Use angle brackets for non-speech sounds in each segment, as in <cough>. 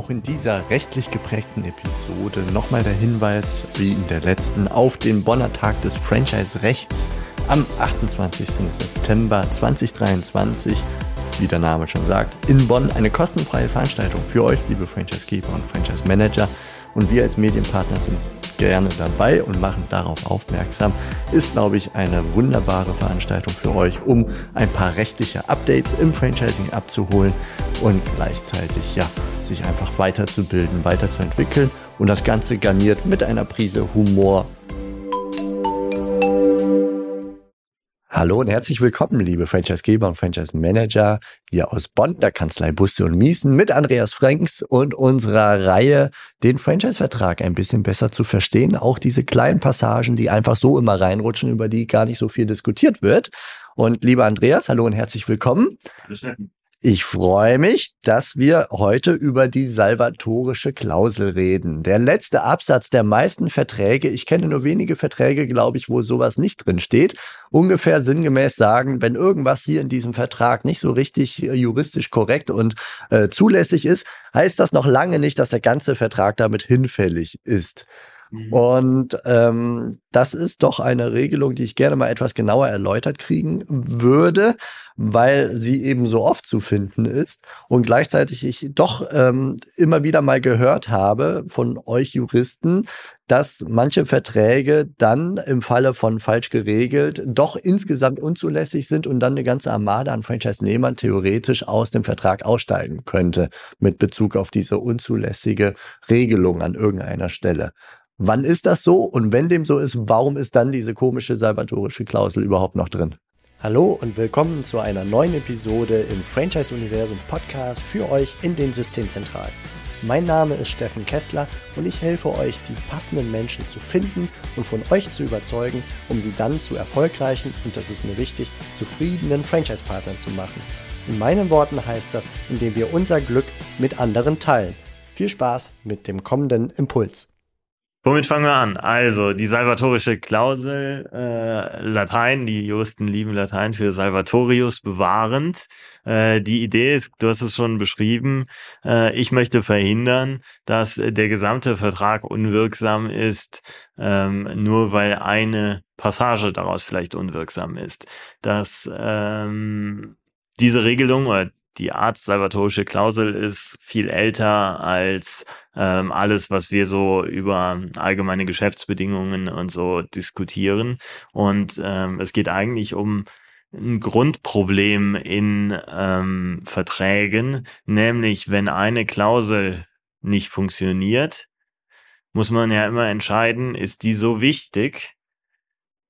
Auch in dieser rechtlich geprägten Episode nochmal der Hinweis, wie in der letzten, auf den Bonner Tag des Franchise-Rechts am 28. September 2023. Wie der Name schon sagt, in Bonn eine kostenfreie Veranstaltung für euch, liebe Franchise-Geber und Franchise-Manager. Und wir als Medienpartner sind gerne dabei und machen darauf aufmerksam. Ist, glaube ich, eine wunderbare Veranstaltung für euch, um ein paar rechtliche Updates im Franchising abzuholen und gleichzeitig ja sich einfach weiterzubilden, weiterzuentwickeln und das Ganze garniert mit einer Prise Humor Hallo und herzlich willkommen, liebe Franchisegeber und Franchise-Manager hier aus Bonn, der Kanzlei Busse und Miesen mit Andreas Franks und unserer Reihe, den Franchise-Vertrag ein bisschen besser zu verstehen. Auch diese kleinen Passagen, die einfach so immer reinrutschen, über die gar nicht so viel diskutiert wird. Und lieber Andreas, hallo und herzlich willkommen. Hallo Steffen. Ich freue mich, dass wir heute über die salvatorische Klausel reden. Der letzte Absatz der meisten Verträge, ich kenne nur wenige Verträge, glaube ich, wo sowas nicht drin steht, ungefähr sinngemäß sagen, wenn irgendwas hier in diesem Vertrag nicht so richtig äh, juristisch korrekt und äh, zulässig ist, heißt das noch lange nicht, dass der ganze Vertrag damit hinfällig ist. Mhm. Und ähm, das ist doch eine Regelung, die ich gerne mal etwas genauer erläutert kriegen würde, weil sie eben so oft zu finden ist und gleichzeitig ich doch ähm, immer wieder mal gehört habe von euch Juristen, dass manche Verträge dann im Falle von falsch geregelt doch insgesamt unzulässig sind und dann eine ganze Armada an Franchise-Nehmern theoretisch aus dem Vertrag aussteigen könnte mit Bezug auf diese unzulässige Regelung an irgendeiner Stelle. Wann ist das so? Und wenn dem so ist, warum ist dann diese komische salvatorische Klausel überhaupt noch drin? Hallo und willkommen zu einer neuen Episode im Franchise Universum Podcast für euch in den Systemzentralen. Mein Name ist Steffen Kessler und ich helfe euch, die passenden Menschen zu finden und von euch zu überzeugen, um sie dann zu erfolgreichen und das ist mir wichtig, zufriedenen Franchise-Partnern zu machen. In meinen Worten heißt das, indem wir unser Glück mit anderen teilen. Viel Spaß mit dem kommenden Impuls. Womit fangen wir an? Also, die salvatorische Klausel, äh, Latein, die Juristen lieben Latein für Salvatorius bewahrend. Äh, die Idee ist, du hast es schon beschrieben, äh, ich möchte verhindern, dass der gesamte Vertrag unwirksam ist, ähm, nur weil eine Passage daraus vielleicht unwirksam ist. Dass ähm, diese Regelung oder die Art salvatorische Klausel ist viel älter als ähm, alles, was wir so über allgemeine Geschäftsbedingungen und so diskutieren. Und ähm, es geht eigentlich um ein Grundproblem in ähm, Verträgen, nämlich wenn eine Klausel nicht funktioniert, muss man ja immer entscheiden, ist die so wichtig,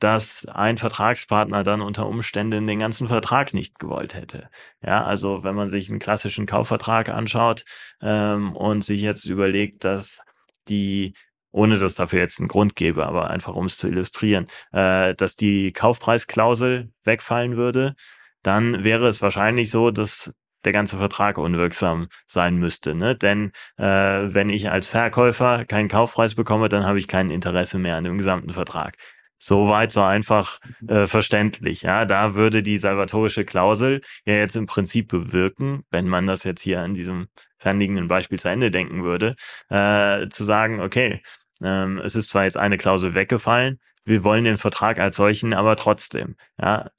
dass ein Vertragspartner dann unter Umständen den ganzen Vertrag nicht gewollt hätte. Ja, also wenn man sich einen klassischen Kaufvertrag anschaut ähm, und sich jetzt überlegt, dass die ohne dass dafür jetzt einen Grund gäbe, aber einfach um es zu illustrieren, äh, dass die Kaufpreisklausel wegfallen würde, dann wäre es wahrscheinlich so, dass der ganze Vertrag unwirksam sein müsste. Ne? Denn äh, wenn ich als Verkäufer keinen Kaufpreis bekomme, dann habe ich kein Interesse mehr an dem gesamten Vertrag. So weit, so einfach äh, verständlich. Ja, da würde die salvatorische Klausel ja jetzt im Prinzip bewirken, wenn man das jetzt hier an diesem fernliegenden Beispiel zu Ende denken würde, äh, zu sagen, okay, ähm, es ist zwar jetzt eine Klausel weggefallen, wir wollen den Vertrag als solchen aber trotzdem. Ja,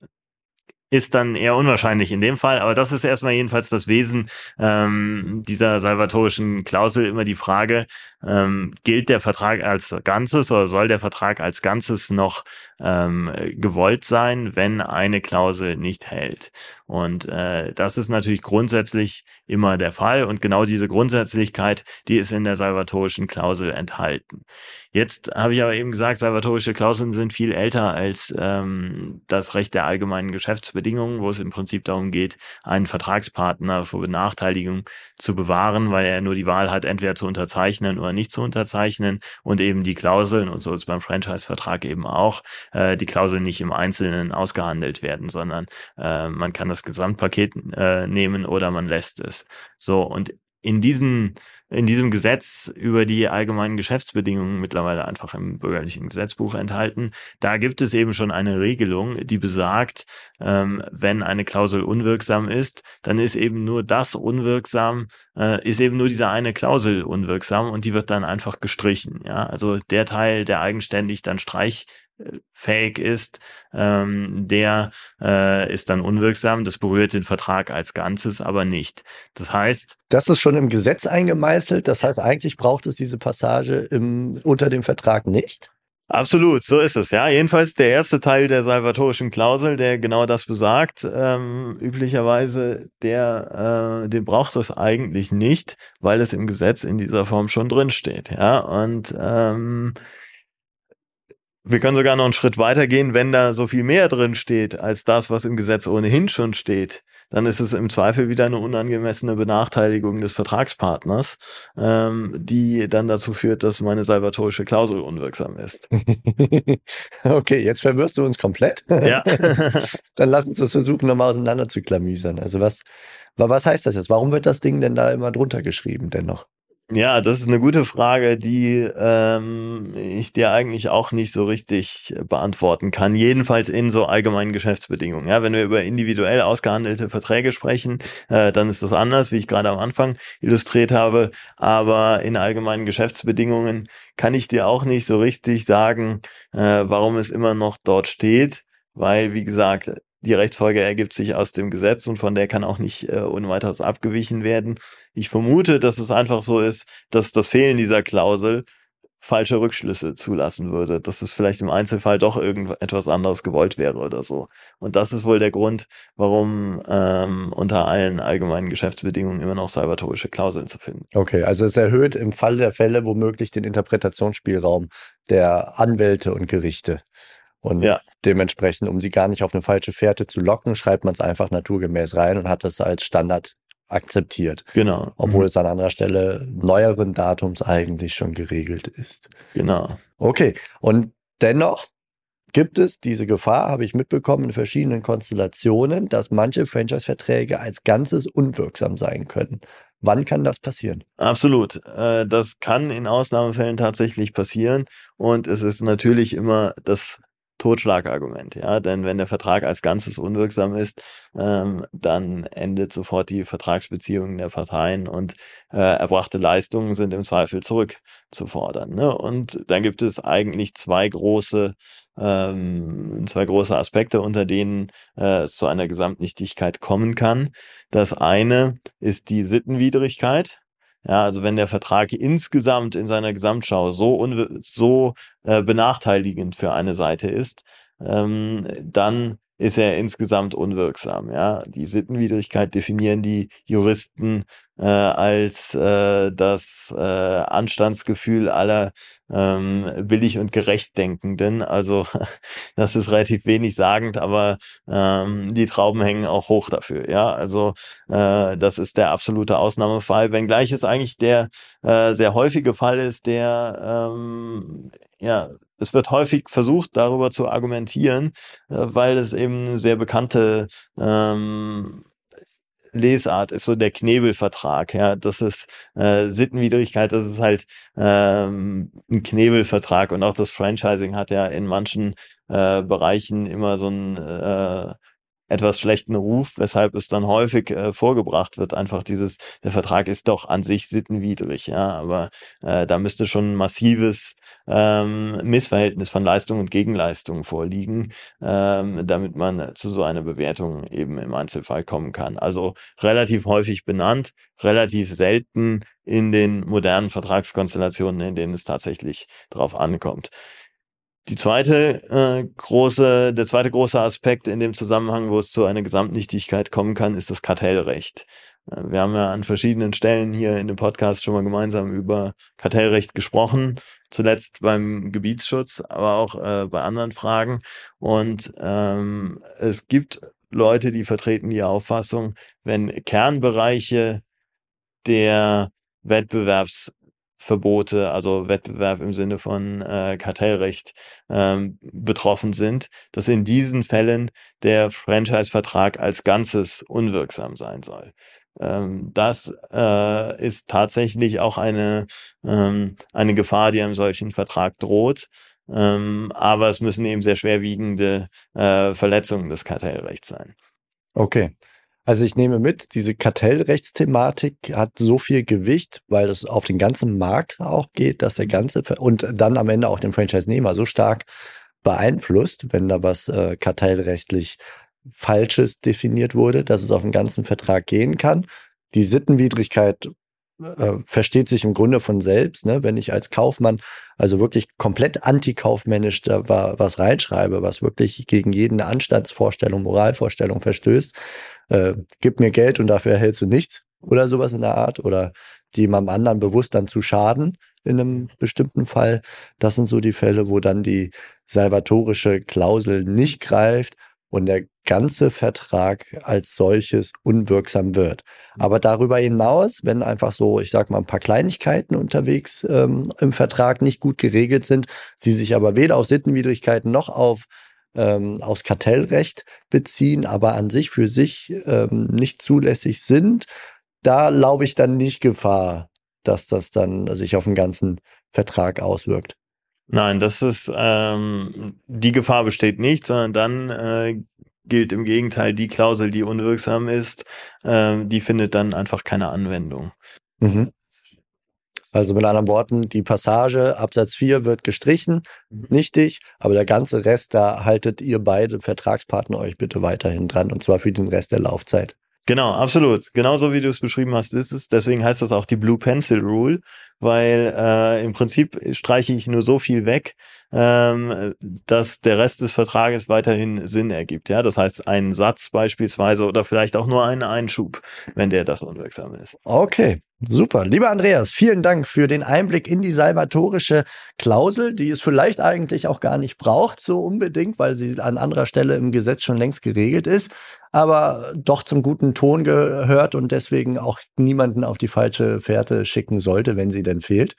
ist dann eher unwahrscheinlich in dem Fall, aber das ist erstmal jedenfalls das Wesen ähm, dieser salvatorischen Klausel immer die Frage, ähm, gilt der Vertrag als Ganzes oder soll der Vertrag als Ganzes noch ähm, gewollt sein, wenn eine Klausel nicht hält? Und äh, das ist natürlich grundsätzlich immer der Fall und genau diese Grundsätzlichkeit, die ist in der salvatorischen Klausel enthalten. Jetzt habe ich aber eben gesagt, salvatorische Klauseln sind viel älter als ähm, das Recht der allgemeinen Geschäftsbedingungen, wo es im Prinzip darum geht, einen Vertragspartner vor Benachteiligung zu bewahren, weil er nur die Wahl hat, entweder zu unterzeichnen oder nicht zu unterzeichnen und eben die Klauseln, und so ist beim Franchise-Vertrag eben auch, äh, die Klauseln nicht im Einzelnen ausgehandelt werden, sondern äh, man kann das Gesamtpaket äh, nehmen oder man lässt es. So, und in diesen in diesem Gesetz über die allgemeinen Geschäftsbedingungen mittlerweile einfach im bürgerlichen Gesetzbuch enthalten. Da gibt es eben schon eine Regelung, die besagt, ähm, wenn eine Klausel unwirksam ist, dann ist eben nur das unwirksam, äh, ist eben nur diese eine Klausel unwirksam und die wird dann einfach gestrichen. Ja, also der Teil, der eigenständig dann streich fähig ist, ähm, der äh, ist dann unwirksam. Das berührt den Vertrag als Ganzes aber nicht. Das heißt. Das ist schon im Gesetz eingemeißelt. Das heißt, eigentlich braucht es diese Passage im, unter dem Vertrag nicht. Absolut, so ist es, ja. Jedenfalls der erste Teil der salvatorischen Klausel, der genau das besagt, ähm, üblicherweise, der, äh, den braucht es eigentlich nicht, weil es im Gesetz in dieser Form schon drin steht, ja. Und ähm, wir können sogar noch einen Schritt weiter gehen, wenn da so viel mehr drin steht als das, was im Gesetz ohnehin schon steht. Dann ist es im Zweifel wieder eine unangemessene Benachteiligung des Vertragspartners, ähm, die dann dazu führt, dass meine salvatorische Klausel unwirksam ist. <laughs> okay, jetzt verwirrst du uns komplett. Ja. <laughs> dann lass uns das versuchen, nochmal auseinander zu klamüsern. Also was, was heißt das jetzt? Warum wird das Ding denn da immer drunter geschrieben dennoch? Ja, das ist eine gute Frage, die ähm, ich dir eigentlich auch nicht so richtig beantworten kann. Jedenfalls in so allgemeinen Geschäftsbedingungen. Ja, wenn wir über individuell ausgehandelte Verträge sprechen, äh, dann ist das anders, wie ich gerade am Anfang illustriert habe. Aber in allgemeinen Geschäftsbedingungen kann ich dir auch nicht so richtig sagen, äh, warum es immer noch dort steht. Weil, wie gesagt, die Rechtsfolge ergibt sich aus dem Gesetz und von der kann auch nicht äh, ohne weiteres abgewichen werden. Ich vermute, dass es einfach so ist, dass das Fehlen dieser Klausel falsche Rückschlüsse zulassen würde, dass es vielleicht im Einzelfall doch irgendetwas anderes gewollt wäre oder so. Und das ist wohl der Grund, warum ähm, unter allen allgemeinen Geschäftsbedingungen immer noch salvatorische Klauseln zu finden. Okay, also es erhöht im Fall der Fälle womöglich den Interpretationsspielraum der Anwälte und Gerichte. Und ja. dementsprechend, um sie gar nicht auf eine falsche Fährte zu locken, schreibt man es einfach naturgemäß rein und hat es als Standard akzeptiert. Genau. Obwohl mhm. es an anderer Stelle neueren Datums eigentlich schon geregelt ist. Genau. Okay. Und dennoch gibt es diese Gefahr, habe ich mitbekommen, in verschiedenen Konstellationen, dass manche Franchise-Verträge als Ganzes unwirksam sein können. Wann kann das passieren? Absolut. Äh, das kann in Ausnahmefällen tatsächlich passieren. Und es ist natürlich immer das Totschlagargument, ja, denn wenn der Vertrag als Ganzes unwirksam ist, ähm, dann endet sofort die Vertragsbeziehungen der Parteien und äh, erbrachte Leistungen sind im Zweifel zurückzufordern. Ne? Und dann gibt es eigentlich zwei große ähm, zwei große Aspekte, unter denen äh, es zu einer Gesamtnichtigkeit kommen kann. Das eine ist die Sittenwidrigkeit, ja, also wenn der Vertrag insgesamt in seiner Gesamtschau so, so äh, benachteiligend für eine Seite ist, ähm, dann ist er insgesamt unwirksam. Ja, die Sittenwidrigkeit definieren die Juristen äh, als äh, das äh, Anstandsgefühl aller ähm, billig und gerecht Denkenden. Also <laughs> das ist relativ wenig sagend, aber ähm, die Trauben hängen auch hoch dafür. Ja, also äh, das ist der absolute Ausnahmefall, wenngleich es eigentlich der äh, sehr häufige Fall ist, der ähm, ja es wird häufig versucht, darüber zu argumentieren, äh, weil es eben sehr bekannte ähm, Lesart ist so der Knebelvertrag, ja, das ist äh, Sittenwidrigkeit, das ist halt ähm, ein Knebelvertrag. Und auch das Franchising hat ja in manchen äh, Bereichen immer so ein äh, etwas schlechten Ruf, weshalb es dann häufig äh, vorgebracht wird, einfach dieses, der Vertrag ist doch an sich sittenwidrig, ja, aber äh, da müsste schon ein massives ähm, Missverhältnis von Leistung und Gegenleistung vorliegen, ähm, damit man zu so einer Bewertung eben im Einzelfall kommen kann. Also relativ häufig benannt, relativ selten in den modernen Vertragskonstellationen, in denen es tatsächlich drauf ankommt. Die zweite äh, große, der zweite große Aspekt in dem Zusammenhang, wo es zu einer Gesamtnichtigkeit kommen kann, ist das Kartellrecht. Äh, wir haben ja an verschiedenen Stellen hier in dem Podcast schon mal gemeinsam über Kartellrecht gesprochen, zuletzt beim Gebietsschutz, aber auch äh, bei anderen Fragen. Und ähm, es gibt Leute, die vertreten die Auffassung, wenn Kernbereiche der Wettbewerbs Verbote, also Wettbewerb im Sinne von äh, Kartellrecht ähm, betroffen sind, dass in diesen Fällen der Franchise-Vertrag als Ganzes unwirksam sein soll. ähm, das äh, ist tatsächlich auch eine, ähm, eine Gefahr, die einem solchen Vertrag droht. Ähm, aber es müssen eben sehr schwerwiegende äh, Verletzungen des Kartellrechts sein. Okay. Also ich nehme mit, diese Kartellrechtsthematik hat so viel Gewicht, weil es auf den ganzen Markt auch geht, dass der ganze und dann am Ende auch den Franchise-Nehmer so stark beeinflusst, wenn da was äh, kartellrechtlich Falsches definiert wurde, dass es auf den ganzen Vertrag gehen kann. Die Sittenwidrigkeit äh, versteht sich im Grunde von selbst, ne? wenn ich als Kaufmann also wirklich komplett antikaufmännisch da was reinschreibe, was wirklich gegen jede Anstandsvorstellung, Moralvorstellung verstößt, äh, gib mir Geld und dafür erhältst du nichts oder sowas in der Art oder jemandem anderen bewusst dann zu schaden in einem bestimmten Fall. Das sind so die Fälle, wo dann die salvatorische Klausel nicht greift und der ganze Vertrag als solches unwirksam wird. Aber darüber hinaus, wenn einfach so, ich sag mal, ein paar Kleinigkeiten unterwegs ähm, im Vertrag nicht gut geregelt sind, sie sich aber weder auf Sittenwidrigkeiten noch auf ähm, aufs Kartellrecht beziehen, aber an sich für sich ähm, nicht zulässig sind, da laufe ich dann nicht Gefahr, dass das dann sich auf den ganzen Vertrag auswirkt. Nein, das ist ähm, die Gefahr besteht nicht, sondern dann äh, gilt im Gegenteil die Klausel, die unwirksam ist, äh, die findet dann einfach keine Anwendung. Mhm. Also mit anderen Worten, die Passage Absatz 4 wird gestrichen, mhm. nichtig, aber der ganze Rest, da haltet ihr beide Vertragspartner euch bitte weiterhin dran und zwar für den Rest der Laufzeit. Genau, absolut. Genauso wie du es beschrieben hast, ist es. Deswegen heißt das auch die Blue Pencil Rule, weil äh, im Prinzip streiche ich nur so viel weg, ähm, dass der Rest des Vertrages weiterhin Sinn ergibt. Ja, das heißt einen Satz beispielsweise oder vielleicht auch nur einen Einschub, wenn der das unwirksam ist. Okay, Super. Lieber Andreas, vielen Dank für den Einblick in die salvatorische Klausel, die es vielleicht eigentlich auch gar nicht braucht, so unbedingt, weil sie an anderer Stelle im Gesetz schon längst geregelt ist, aber doch zum guten Ton gehört und deswegen auch niemanden auf die falsche Fährte schicken sollte, wenn sie denn fehlt.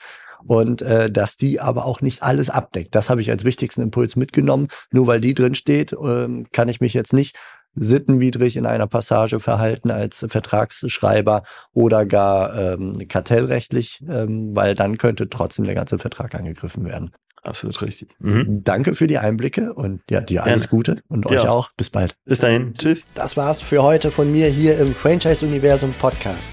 Und äh, dass die aber auch nicht alles abdeckt. Das habe ich als wichtigsten Impuls mitgenommen. Nur weil die drin steht, äh, kann ich mich jetzt nicht sittenwidrig in einer Passage verhalten als Vertragsschreiber oder gar ähm, kartellrechtlich, ähm, weil dann könnte trotzdem der ganze Vertrag angegriffen werden. Absolut richtig. Mhm. Danke für die Einblicke und ja, dir alles Gerne. Gute und ja. euch auch. Bis bald. Bis dahin. Tschüss. Das war's für heute von mir hier im Franchise Universum Podcast.